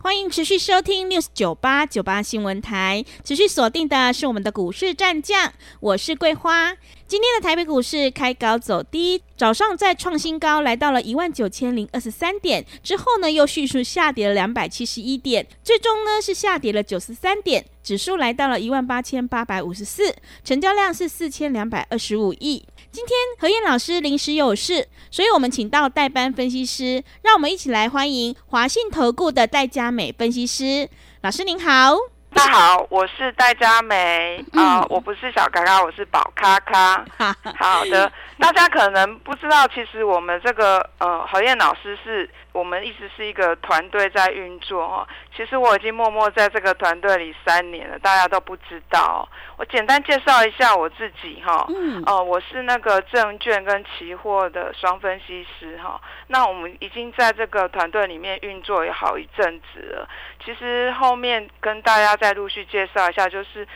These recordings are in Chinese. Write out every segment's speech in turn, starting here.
欢迎持续收听 News 九八九八新闻台，持续锁定的是我们的股市战将，我是桂花。今天的台北股市开高走低，早上再创新高，来到了一万九千零二十三点，之后呢又迅速下跌了两百七十一点，最终呢是下跌了九十三点，指数来到了一万八千八百五十四，成交量是四千两百二十五亿。今天何燕老师临时有事，所以我们请到代班分析师，让我们一起来欢迎华信投顾的戴佳美分析师老师您好。大家好，我是戴佳梅啊、呃，我不是小咖咖，我是宝咖咖。好的，大家可能不知道，其实我们这个呃何燕老师是。我们一直是一个团队在运作哦。其实我已经默默在这个团队里三年了，大家都不知道。我简单介绍一下我自己哈。嗯。哦，我是那个证券跟期货的双分析师哈。那我们已经在这个团队里面运作有好一阵子了。其实后面跟大家再陆续介绍一下，就是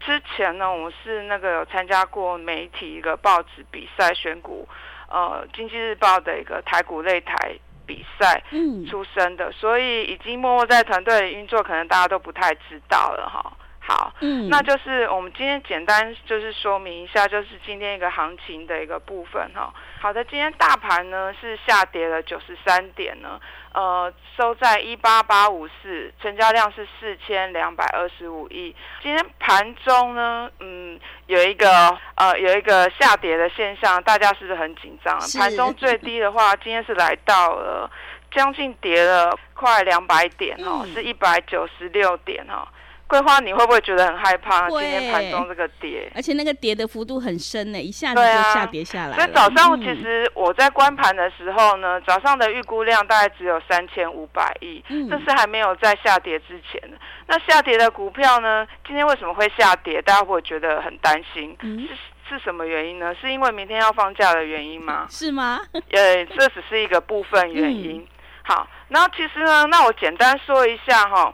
之前呢，我是那个有参加过媒体一个报纸比赛选股，呃，经济日报的一个台股擂台。比赛出身的，所以已经默默在团队里运作，可能大家都不太知道了哈。好，嗯，那就是我们今天简单就是说明一下，就是今天一个行情的一个部分哈。好的，今天大盘呢是下跌了九十三点呢，呃，收在一八八五四，成交量是四千两百二十五亿。今天盘中呢，嗯，有一个呃有一个下跌的现象，大家是不是很紧张？盘中最低的话，今天是来到了将近跌了快两百点哦，嗯、是一百九十六点哦。桂花，你会不会觉得很害怕？今天盘中这个跌，而且那个跌的幅度很深呢，一下子就下跌下来。所以早上其实我在观盘的时候呢，早上的预估量大概只有三千五百亿，这是还没有在下跌之前的。那下跌的股票呢，今天为什么会下跌？大家会觉得很担心，是是什么原因呢？是因为明天要放假的原因吗？是吗？呃，这只是一个部分原因。好，然后其实呢，那我简单说一下哈。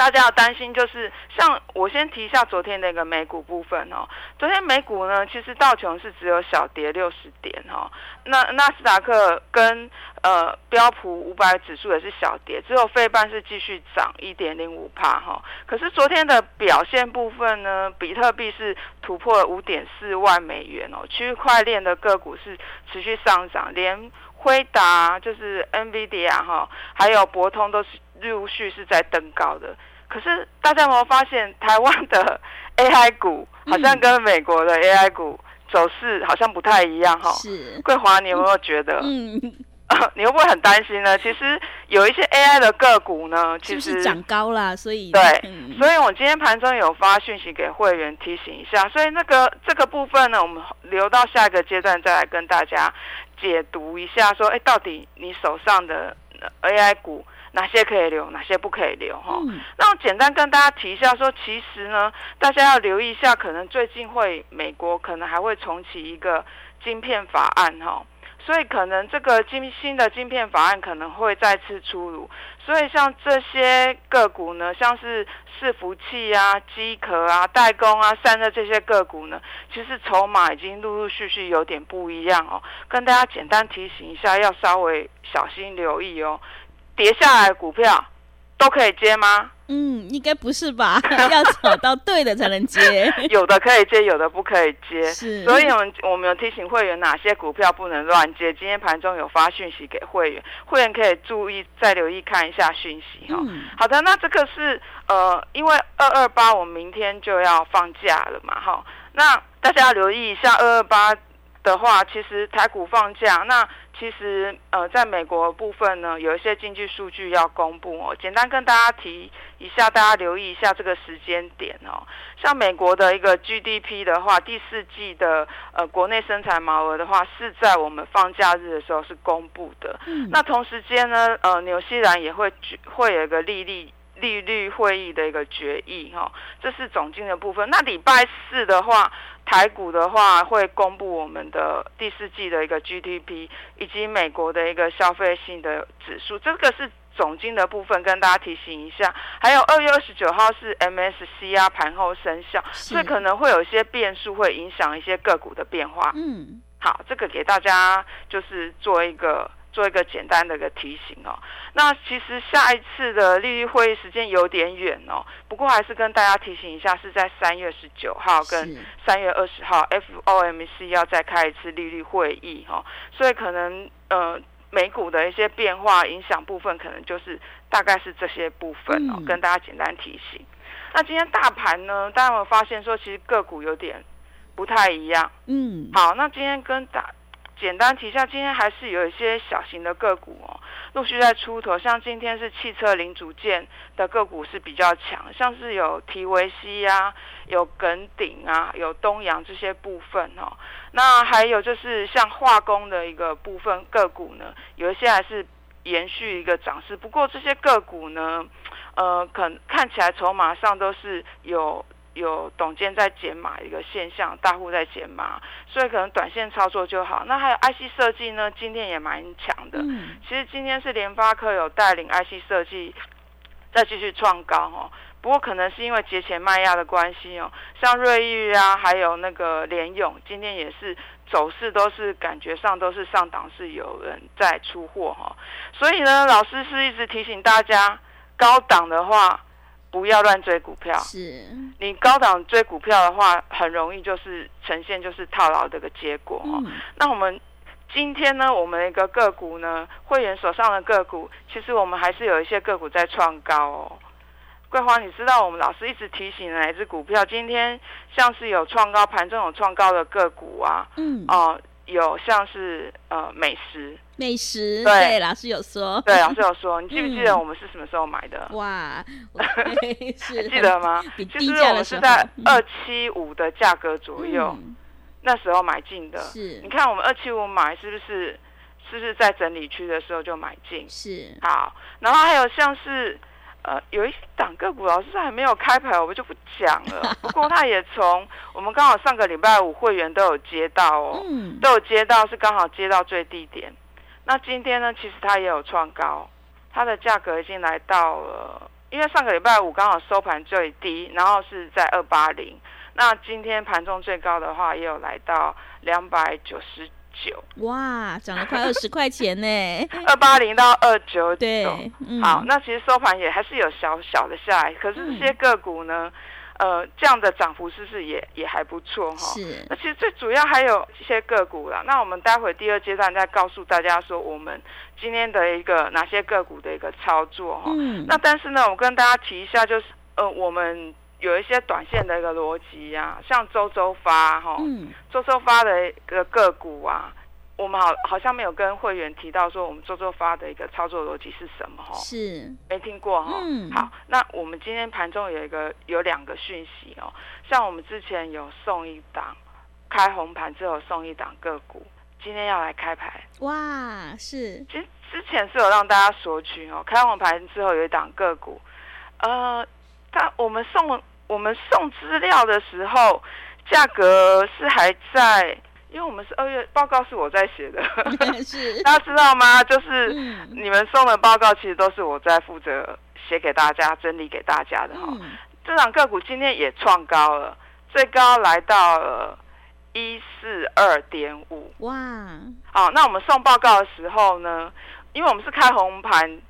大家要担心，就是像我先提一下昨天那个美股部分哦。昨天美股呢，其实道琼是只有小跌六十点哈。那纳斯达克跟呃标普五百指数也是小跌，只有费半是继续涨一点零五帕哈。可是昨天的表现部分呢，比特币是突破五点四万美元哦。区块链的个股是持续上涨，连辉达就是 NVIDIA 哈，还有博通都是陆续是在登高的。可是大家有没有发现，台湾的 AI 股好像跟美国的 AI 股走势好像不太一样哈？是桂华，你有没有觉得？嗯，你会不会很担心呢？其实有一些 AI 的个股呢，其实涨高了，所以对，嗯、所以我今天盘中有发讯息给会员提醒一下，所以那个这个部分呢，我们留到下一个阶段再来跟大家解读一下，说，哎，到底你手上的 AI 股。哪些可以留，哪些不可以留？哈、嗯，那我简单跟大家提一下说，说其实呢，大家要留意一下，可能最近会美国可能还会重启一个晶片法案，哈，所以可能这个晶新的晶片法案可能会再次出炉，所以像这些个股呢，像是伺服器啊、机壳啊、代工啊、散热这些个股呢，其实筹码已经陆陆续续有点不一样哦，跟大家简单提醒一下，要稍微小心留意哦。跌下来股票都可以接吗？嗯，应该不是吧？要找到对的才能接。有的可以接，有的不可以接。是，所以我们我们有提醒会员哪些股票不能乱接。今天盘中有发讯息给会员，会员可以注意再留意看一下讯息哈。嗯、好的，那这个是呃，因为二二八我们明天就要放假了嘛，哈。那大家要留意一下二二八的话，其实台股放假那。其实，呃，在美国部分呢，有一些经济数据要公布哦。简单跟大家提一下，大家留意一下这个时间点哦。像美国的一个 GDP 的话，第四季的呃国内生产毛额的话，是在我们放假日的时候是公布的。嗯。那同时间呢，呃，纽西兰也会举会有一个利率。利率会议的一个决议哈，这是总经的部分。那礼拜四的话，台股的话会公布我们的第四季的一个 GDP 以及美国的一个消费性的指数，这个是总金的部分，跟大家提醒一下。还有二月二十九号是 MSCI 啊，盘后生效，所以可能会有一些变数，会影响一些个股的变化。嗯，好，这个给大家就是做一个。做一个简单的一个提醒哦，那其实下一次的利率会议时间有点远哦，不过还是跟大家提醒一下，是在三月十九号跟三月二十号，FOMC 要再开一次利率会议哈，所以可能呃美股的一些变化影响部分，可能就是大概是这些部分哦，跟大家简单提醒。那今天大盘呢，大家有没有发现说，其实个股有点不太一样？嗯，好，那今天跟大简单提一下，今天还是有一些小型的个股哦，陆续在出头。像今天是汽车零组件的个股是比较强，像是有提维西啊，有耿鼎啊，有东阳这些部分哦。那还有就是像化工的一个部分个股呢，有一些还是延续一个涨势。不过这些个股呢，呃，可看起来筹码上都是有。有董监在减码一个现象，大户在减码，所以可能短线操作就好。那还有 IC 设计呢，今天也蛮强的。嗯、其实今天是联发科有带领 IC 设计再继续创高哦。不过可能是因为节前卖压的关系哦，像瑞昱啊，还有那个联勇，今天也是走势都是感觉上都是上档，是有人在出货哈。所以呢，老师是一直提醒大家，高档的话。不要乱追股票，是你高档追股票的话，很容易就是呈现就是套牢的一个结果哦。嗯、那我们今天呢，我们一个个股呢，会员手上的个股，其实我们还是有一些个股在创高哦。桂花，你知道我们老师一直提醒哪只股票？今天像是有创高，盘中有创高的个股啊，嗯，哦、呃，有像是呃美食。美食对，对，老师有说，对，老师有说，你记不记得我们是什么时候买的？嗯、哇，是记得吗？其实我们是在二七五的价格左右，嗯、那时候买进的。是，你看我们二七五买，是不是？是不是在整理区的时候就买进？是。好，然后还有像是呃，有一档个股，老师还没有开牌，我们就不讲了。不过他也从我们刚好上个礼拜五会员都有接到哦，嗯、都有接到，是刚好接到最低点。那今天呢，其实它也有创高，它的价格已经来到了，因为上个礼拜五刚好收盘最低，然后是在二八零。那今天盘中最高的话，也有来到两百九十九。哇，涨了快二十块钱呢！二八零到二九九。对，嗯、好，那其实收盘也还是有小小的下来，可是这些个股呢？嗯呃，这样的涨幅是不是也也还不错哈？是。那其实最主要还有一些个股啦。那我们待会第二阶段再告诉大家说，我们今天的一个哪些个股的一个操作哈。嗯。那但是呢，我跟大家提一下，就是呃，我们有一些短线的一个逻辑呀，像周周发哈，嗯，周周发的一个个股啊。我们好好像没有跟会员提到说我们周周发的一个操作逻辑是什么哈？是没听过哈？嗯，好，那我们今天盘中有一个有两个讯息哦，像我们之前有送一档开红盘之后送一档个股，今天要来开牌哇！是，其实之前是有让大家索取哦，开红盘之后有一档个股，呃，他我们送我们送资料的时候价格是还在。因为我们是二月报告是我在写的，是 大家知道吗？就是你们送的报告其实都是我在负责写给大家、整理给大家的哈。嗯、这档个股今天也创高了，最高来到了一四二点五。哇！好，那我们送报告的时候呢，因为我们是开红盘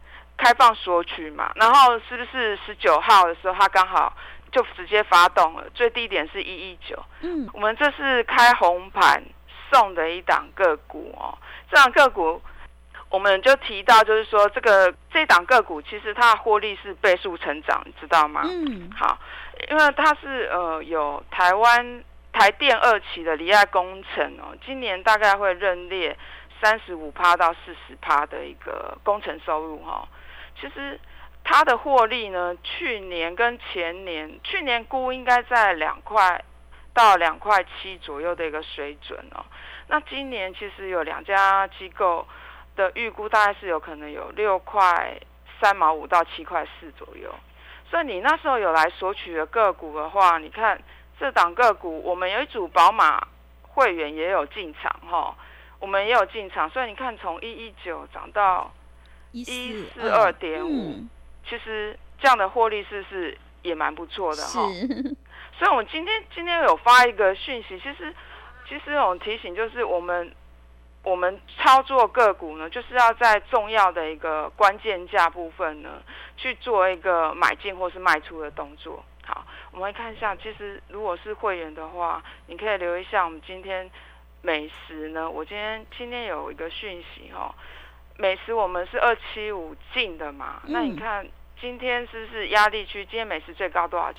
开放索取嘛，然后是不是十九号的时候它刚好？就直接发动了，最低点是一一九。嗯，我们这是开红盘送的一档个股哦。这档个股，我们就提到，就是说这个这档个股其实它的获利是倍数成长，你知道吗？嗯，好，因为它是呃有台湾台电二期的离岸工程哦，今年大概会认列三十五趴到四十趴的一个工程收入哈、哦。其实。它的获利呢，去年跟前年，去年估应该在两块到两块七左右的一个水准哦。那今年其实有两家机构的预估，大概是有可能有六块三毛五到七块四左右。所以你那时候有来索取的个股的话，你看这档个股，我们有一组宝马会员也有进场哈，我们也有进场，所以你看从一一九涨到一四二点五，其实这样的获利是是也蛮不错的哈？所以我们今天今天有发一个讯息，其实其实我们提醒就是我们。我们操作个股呢，就是要在重要的一个关键价部分呢，去做一个买进或是卖出的动作。好，我们来看一下，其实如果是会员的话，你可以留意一下我们今天美食呢，我今天今天有一个讯息哦，美食我们是二七五进的嘛，嗯、那你看今天是不是压力区？今天美食最高多少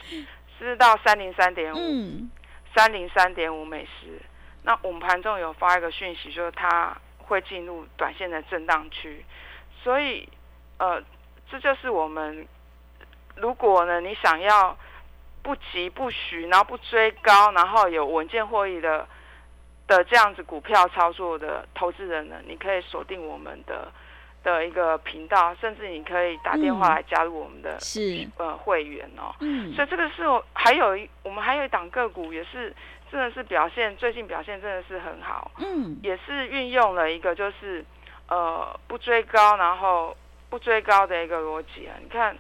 是到三零三点五？三零三点五美食。那我们盘中有发一个讯息，说它会进入短线的震荡区，所以呃，这就是我们如果呢，你想要不急不徐，然后不追高，然后有稳健获益的的这样子股票操作的投资人呢，你可以锁定我们的的一个频道，甚至你可以打电话来加入我们的、嗯、是呃会员哦。嗯，所以这个是还有一我们还有一档个股也是。真的是表现，最近表现真的是很好，嗯，也是运用了一个就是，呃，不追高，然后不追高的一个逻辑啊。你看，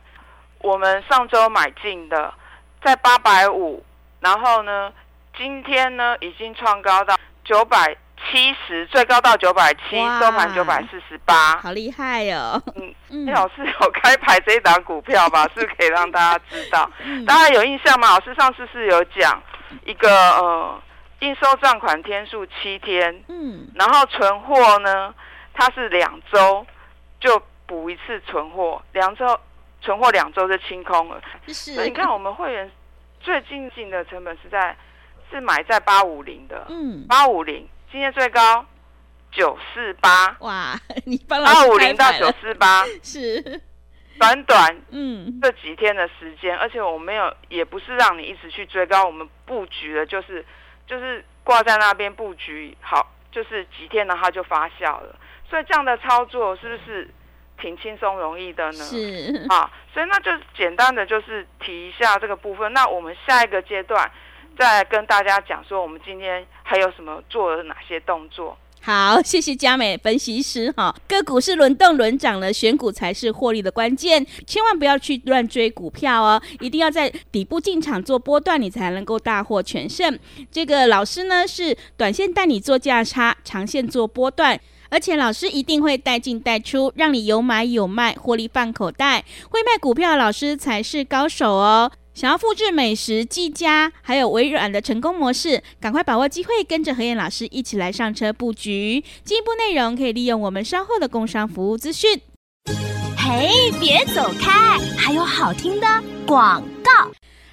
我们上周买进的在八百五，然后呢，今天呢已经创高到九百七十，最高到九百七，收盘九百四十八，好厉害哦！嗯，嗯，老师有开牌这一档股票吧？是可以让大家知道，嗯、大家有印象吗？老师上次是有讲。一个呃，应收账款天数七天，嗯，然后存货呢，它是两周就补一次存货，两周存货两周就清空了。是，所以你看我们会员最近进的成本是在是买在八五零的，嗯，八五零今天最高九四八，哇，你八五零到九四八 是。短短嗯。这几天的时间，嗯、而且我没有，也不是让你一直去追高，我们布局的就是就是挂在那边布局好，就是几天呢它就发酵了，所以这样的操作是不是挺轻松容易的呢？是。啊，所以那就简单的就是提一下这个部分，那我们下一个阶段再跟大家讲说，我们今天还有什么做了哪些动作。好，谢谢佳美分析师哈。个股是轮动轮涨的，选股才是获利的关键，千万不要去乱追股票哦，一定要在底部进场做波段，你才能够大获全胜。这个老师呢是短线带你做价差，长线做波段，而且老师一定会带进带出，让你有买有卖，获利放口袋。会卖股票的老师才是高手哦。想要复制美食、技嘉还有微软的成功模式，赶快把握机会，跟着何燕老师一起来上车布局。进一步内容可以利用我们稍后的工商服务资讯。嘿，别走开，还有好听的广告。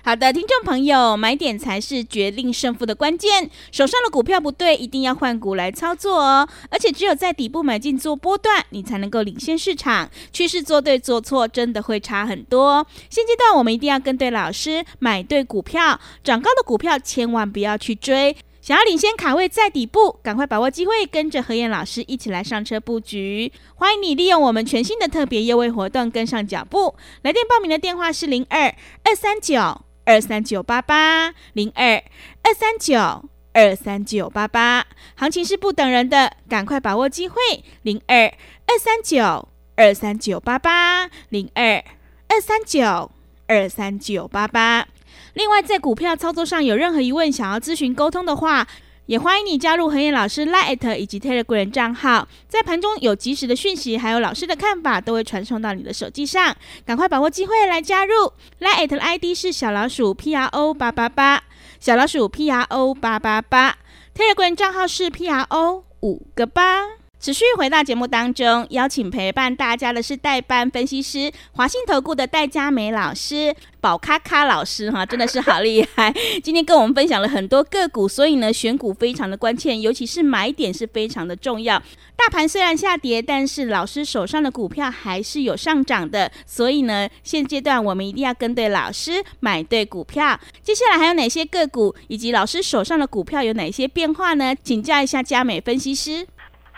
好的，听众朋友，买点才是决定胜负的关键。手上的股票不对，一定要换股来操作哦。而且只有在底部买进做波段，你才能够领先市场。趋势做对做错，真的会差很多。现阶段我们一定要跟对老师，买对股票，涨高的股票千万不要去追。想要领先卡位在底部，赶快把握机会，跟着何燕老师一起来上车布局。欢迎你利用我们全新的特别优惠活动跟上脚步。来电报名的电话是零二二三九。二三九八八零二二三九二三九八八，行情是不等人的，赶快把握机会。零二二三九二三九八八零二二三九二三九八八。另外，在股票操作上有任何疑问，想要咨询沟通的话，也欢迎你加入何燕老师 Line 以及 Telegram 账号，在盘中有及时的讯息，还有老师的看法，都会传送到你的手机上。赶快把握机会来加入 Line 的 ID 是小老鼠 P R O 八八八，小老鼠 P R O 八八八，Telegram 账号是 P R O 五个八。持续回到节目当中，邀请陪伴大家的是代班分析师华信投顾的戴佳美老师，宝咔咔老师哈，真的是好厉害。今天跟我们分享了很多个股，所以呢，选股非常的关键，尤其是买点是非常的重要。大盘虽然下跌，但是老师手上的股票还是有上涨的，所以呢，现阶段我们一定要跟对老师，买对股票。接下来还有哪些个股，以及老师手上的股票有哪些变化呢？请教一下佳美分析师。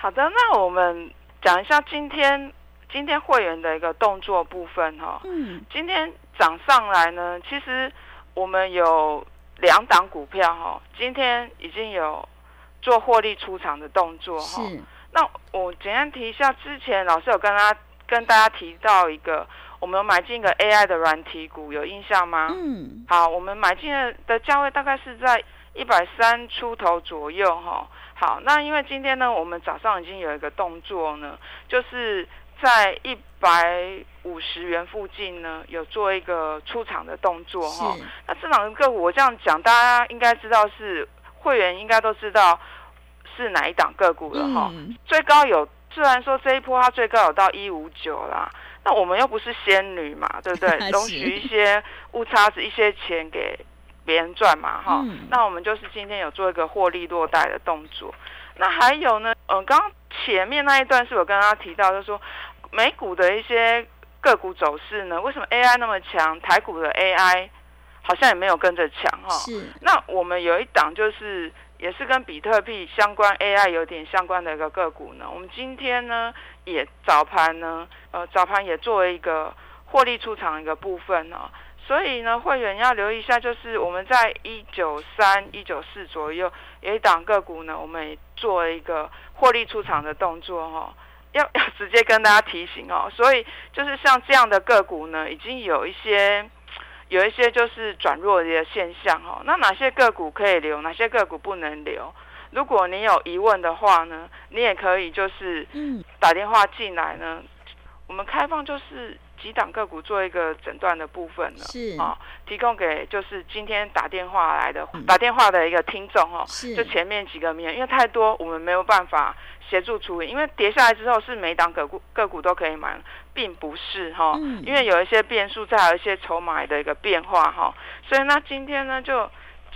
好的，那我们讲一下今天今天会员的一个动作部分哈。嗯。今天涨上来呢，其实我们有两档股票哈，今天已经有做获利出场的动作哈。那我简单提一下，之前老师有跟他跟大家提到一个，我们有买进一个 AI 的软体股，有印象吗？嗯。好，我们买进的价位大概是在一百三出头左右哈。好，那因为今天呢，我们早上已经有一个动作呢，就是在一百五十元附近呢，有做一个出场的动作哈。那这两个个股我这样讲，大家应该知道是会员应该都知道。是哪一档个股了哈？嗯、最高有，虽然说这一波它最高有到一五九啦，那我们又不是仙女嘛，对不对？容许一些误差值，一些钱给别人赚嘛，哈、嗯。那我们就是今天有做一个获利落袋的动作。那还有呢，嗯，刚刚前面那一段是我跟大家提到，就是说美股的一些个股走势呢，为什么 AI 那么强？台股的 AI 好像也没有跟着强哈。是。那我们有一档就是。也是跟比特币相关 AI 有点相关的一个个股呢。我们今天呢也早盘呢，呃早盘也作为一个获利出场的一个部分呢。所以呢，会员要留意一下，就是我们在一九三、一九四左右有一档个股呢，我们也做了一个获利出场的动作哈。要要直接跟大家提醒哦。所以就是像这样的个股呢，已经有一些。有一些就是转弱的现象哈，那哪些个股可以留，哪些个股不能留？如果你有疑问的话呢，你也可以就是打电话进来呢，我们开放就是几档个股做一个诊断的部分呢，是。啊，提供给就是今天打电话来的打电话的一个听众哈，就前面几个名，因为太多我们没有办法。协助处理，因为跌下来之后是每档个股个股都可以买，并不是哈，因为有一些变数，再有一些筹码的一个变化哈，所以那今天呢就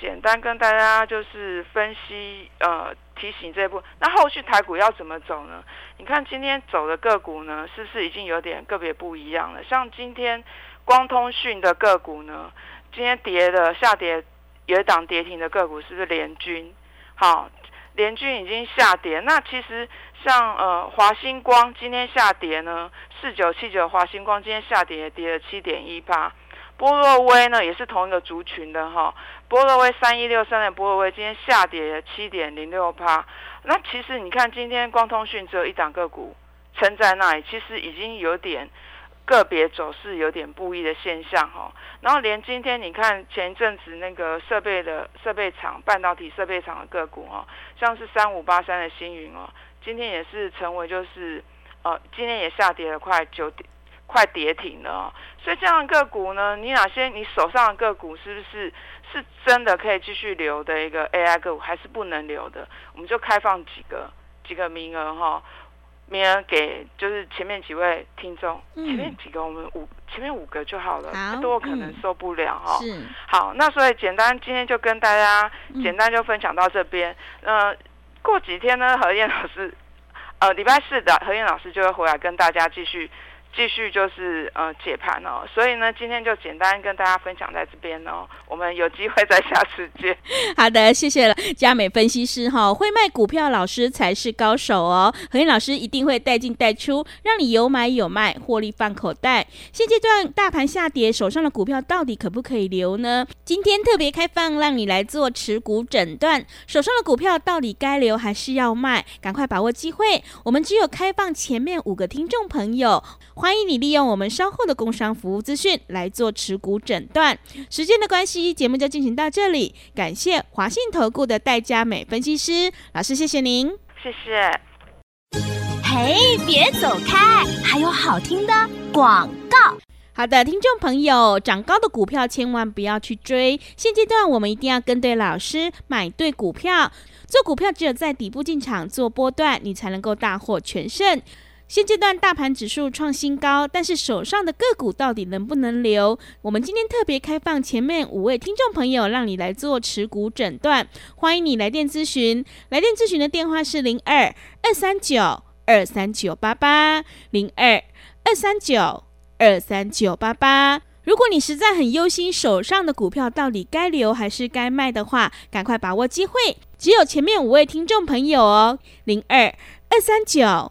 简单跟大家就是分析呃提醒这一步，那后续台股要怎么走呢？你看今天走的个股呢，是不是已经有点个别不一样了？像今天光通讯的个股呢，今天跌的下跌有一档跌停的个股，是不是联军？好。联军已经下跌，那其实像呃华星光今天下跌呢，四九七九华星光今天下跌也跌了七点一八，波若威呢也是同一个族群的哈，波若威三一六三的波若威今天下跌七点零六八，那其实你看今天光通讯只有一档个股撑在那里，其实已经有点。个别走势有点不一的现象哈，然后连今天你看前一阵子那个设备的设备厂、半导体设备厂的个股哈，像是三五八三的星云哦，今天也是成为就是呃，今天也下跌了快九点，快跌停了哦。所以这样的个股呢，你哪些你手上的个股是不是是真的可以继续留的一个 AI 个股，还是不能留的？我们就开放几个几个名额哈。名额给就是前面几位听众，嗯、前面几个我们五前面五个就好了，太多可能受不了哈。是好，那所以简单今天就跟大家简单就分享到这边。嗯、呃，过几天呢，何燕老师，呃，礼拜四的何燕老师就会回来跟大家继续。继续就是呃解盘哦，所以呢，今天就简单跟大家分享在这边哦，我们有机会再下次见。好的，谢谢了佳美分析师哈、会卖股票老师才是高手哦，何燕老师一定会带进带出，让你有买有卖，获利放口袋。现阶段大盘下跌，手上的股票到底可不可以留呢？今天特别开放，让你来做持股诊断，手上的股票到底该留还是要卖？赶快把握机会，我们只有开放前面五个听众朋友。欢迎你利用我们稍后的工商服务资讯来做持股诊断。时间的关系，节目就进行到这里。感谢华信投顾的戴佳美分析师老师，谢谢您，谢谢。嘿，别走开，还有好听的广告。好的，听众朋友，涨高的股票千万不要去追。现阶段我们一定要跟对老师，买对股票。做股票只有在底部进场做波段，你才能够大获全胜。现阶段大盘指数创新高，但是手上的个股到底能不能留？我们今天特别开放前面五位听众朋友，让你来做持股诊断。欢迎你来电咨询，来电咨询的电话是零二二三九二三九八八零二二三九二三九八八。如果你实在很忧心手上的股票到底该留还是该卖的话，赶快把握机会，只有前面五位听众朋友哦，零二二三九。